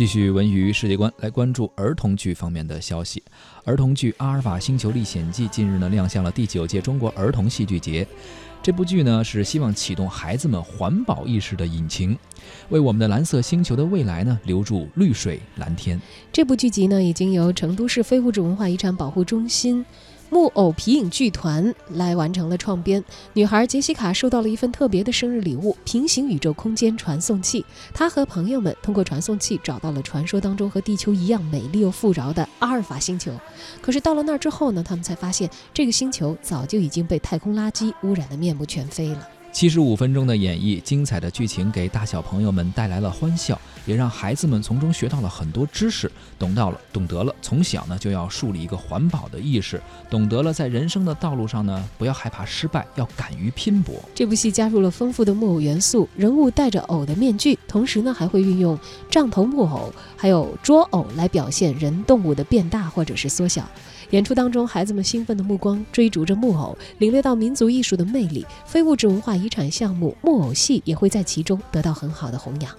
继续文娱世界观，来关注儿童剧方面的消息。儿童剧《阿尔法星球历险记》近日呢亮相了第九届中国儿童戏剧节。这部剧呢是希望启动孩子们环保意识的引擎，为我们的蓝色星球的未来呢留住绿水蓝天。这部剧集呢已经由成都市非物质文化遗产保护中心。木偶皮影剧团来完成了创编。女孩杰西卡收到了一份特别的生日礼物——平行宇宙空间传送器。她和朋友们通过传送器找到了传说当中和地球一样美丽又富饶的阿尔法星球。可是到了那儿之后呢，他们才发现这个星球早就已经被太空垃圾污染的面目全非了。七十五分钟的演绎，精彩的剧情给大小朋友们带来了欢笑，也让孩子们从中学到了很多知识，懂到了，懂得了从小呢就要树立一个环保的意识，懂得了在人生的道路上呢不要害怕失败，要敢于拼搏。这部戏加入了丰富的木偶元素，人物戴着偶的面具，同时呢还会运用杖头木偶还有捉偶来表现人动物的变大或者是缩小。演出当中，孩子们兴奋的目光追逐着木偶，领略到民族艺术的魅力。非物质文化遗产项目木偶戏也会在其中得到很好的弘扬。